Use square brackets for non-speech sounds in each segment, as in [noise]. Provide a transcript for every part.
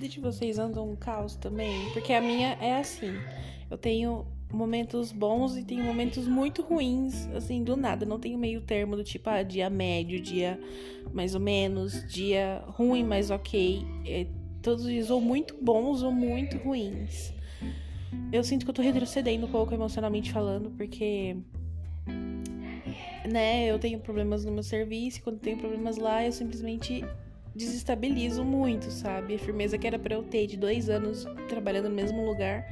vida de vocês anda um caos também? Porque a minha é assim. Eu tenho momentos bons e tenho momentos muito ruins, assim, do nada. Não tenho meio termo do tipo, ah, dia médio, dia mais ou menos, dia ruim, mas ok. É, todos os dias ou muito bons ou muito ruins. Eu sinto que eu tô retrocedendo um pouco emocionalmente falando, porque né, eu tenho problemas no meu serviço, quando tenho problemas lá, eu simplesmente desestabilizo muito, sabe? A firmeza que era para eu ter de dois anos trabalhando no mesmo lugar,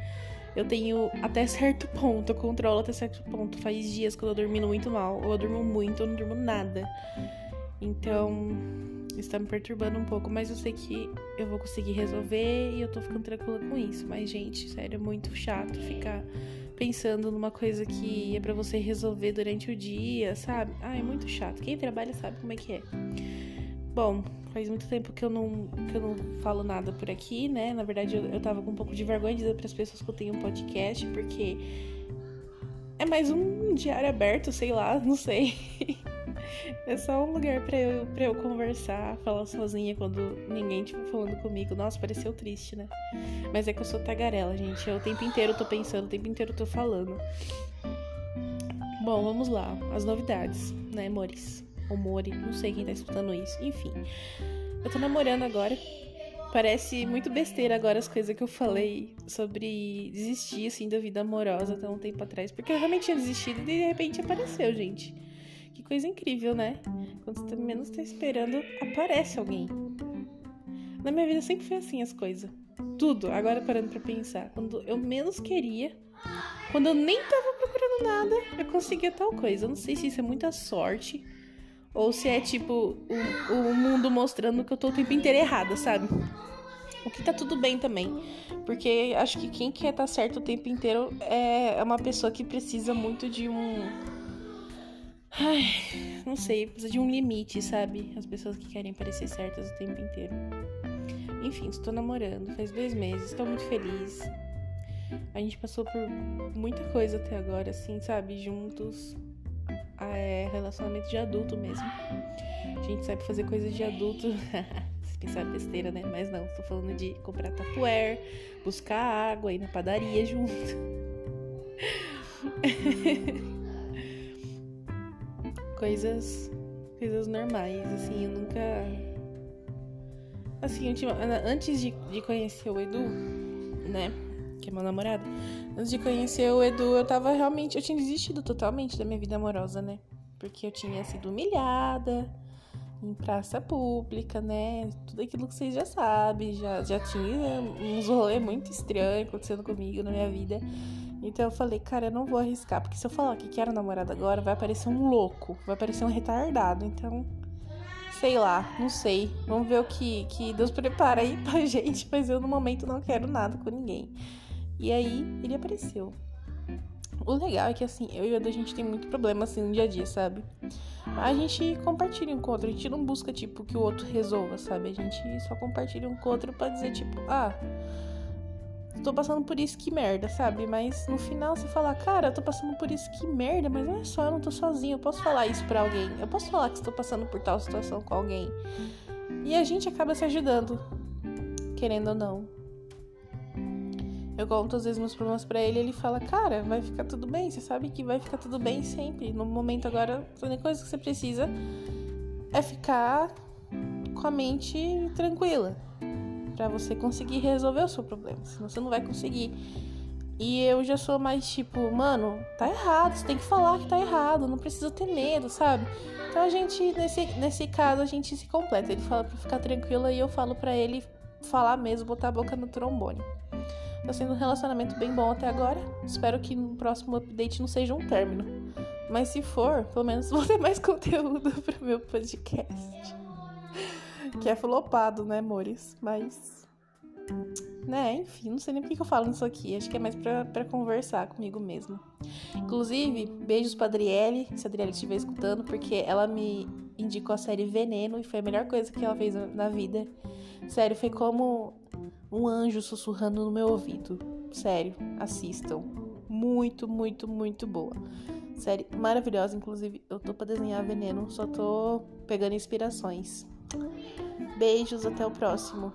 eu tenho até certo [laughs] ponto, eu controlo até certo ponto. Faz dias que eu tô dormindo muito mal, ou eu durmo muito, ou não durmo nada. Então, isso tá me perturbando um pouco, mas eu sei que eu vou conseguir resolver e eu tô ficando tranquila com isso. Mas, gente, sério, é muito chato ficar pensando numa coisa que é para você resolver durante o dia, sabe? Ah, é muito chato. Quem trabalha sabe como é que é. Bom, faz muito tempo que eu não, que eu não falo nada por aqui, né? Na verdade, eu, eu tava com um pouco de vergonha de dizer para as pessoas que eu tenho um podcast, porque é mais um diário aberto, sei lá, [laughs] não sei. É só um lugar para eu, eu conversar, falar sozinha quando ninguém estiver falando comigo. Nossa, pareceu triste, né? Mas é que eu sou tagarela, gente. Eu o tempo inteiro tô pensando, o tempo inteiro tô falando. Bom, vamos lá. As novidades, né, amores? Ou Mori, não sei quem tá escutando isso. Enfim, eu tô namorando agora. Parece muito besteira agora as coisas que eu falei sobre desistir, assim, da vida amorosa até um tempo atrás. Porque eu realmente tinha desistido e de repente apareceu, gente. Que coisa incrível, né? Quando você menos tá esperando, aparece alguém. Na minha vida sempre foi assim as coisas. Tudo, agora parando pra pensar. Quando eu menos queria, quando eu nem tava procurando nada, eu conseguia tal coisa. Eu não sei se isso é muita sorte ou se é tipo o, o mundo mostrando que eu tô o tempo inteiro errada, sabe? O que tá tudo bem também. Porque acho que quem quer tá certo o tempo inteiro é uma pessoa que precisa muito de um Ai, não sei, precisa de um limite, sabe? As pessoas que querem parecer certas o tempo inteiro. Enfim, estou namorando, faz dois meses, estou muito feliz. A gente passou por muita coisa até agora, assim, sabe? Juntos. É relacionamento de adulto mesmo. A gente sabe fazer coisas de adulto. [laughs] Se pensar besteira, né? Mas não, estou falando de comprar tapuer, buscar água, ir na padaria junto. [laughs] coisas coisas normais, assim, eu nunca assim, antes de, de conhecer o Edu, né, que é meu namorado, antes de conhecer o Edu, eu tava realmente, eu tinha desistido totalmente da minha vida amorosa, né? Porque eu tinha sido humilhada em praça pública, né? Tudo aquilo que vocês já sabem, já, já tinha uns rolês muito estranhos acontecendo comigo na minha vida. Então eu falei, cara, eu não vou arriscar, porque se eu falar que quero namorado agora, vai aparecer um louco, vai aparecer um retardado. Então, sei lá, não sei. Vamos ver o que, que Deus prepara aí pra [laughs] gente, mas eu no momento não quero nada com ninguém. E aí ele apareceu. O legal é que assim, eu e a a gente tem muito problema assim no dia a dia, sabe? A gente compartilha um com o outro, a gente não busca tipo que o outro resolva, sabe? A gente só compartilha um com o outro pra dizer tipo, ah, tô passando por isso, que merda, sabe? Mas no final você fala, cara, eu tô passando por isso, que merda, mas olha só, eu não tô sozinho, eu posso falar isso pra alguém, eu posso falar que estou passando por tal situação com alguém. E a gente acaba se ajudando, querendo ou não. Eu conto às vezes meus problemas para ele, ele fala, cara, vai ficar tudo bem, você sabe que vai ficar tudo bem sempre. No momento agora, a única coisa que você precisa é ficar com a mente tranquila para você conseguir resolver o seu problema, senão você não vai conseguir. E eu já sou mais tipo, mano, tá errado, você tem que falar que tá errado, não precisa ter medo, sabe? Então a gente, nesse, nesse caso, a gente se completa. Ele fala pra ficar tranquila e eu falo para ele falar mesmo, botar a boca no trombone. Tá sendo um relacionamento bem bom até agora. Espero que no próximo update não seja um término. Mas se for, pelo menos [laughs] vou ter mais conteúdo pro meu podcast que é flopado, né, amores? Mas. Né, enfim, não sei nem por que eu falo isso aqui. Acho que é mais pra, pra conversar comigo mesmo. Inclusive, beijos pra Adriele, se a Adriele estiver escutando, porque ela me indicou a série Veneno e foi a melhor coisa que ela fez na vida. Sério, foi como um anjo sussurrando no meu ouvido. Sério, assistam. Muito, muito, muito boa. Série maravilhosa, inclusive eu tô pra desenhar veneno, só tô pegando inspirações. Beijos, até o próximo.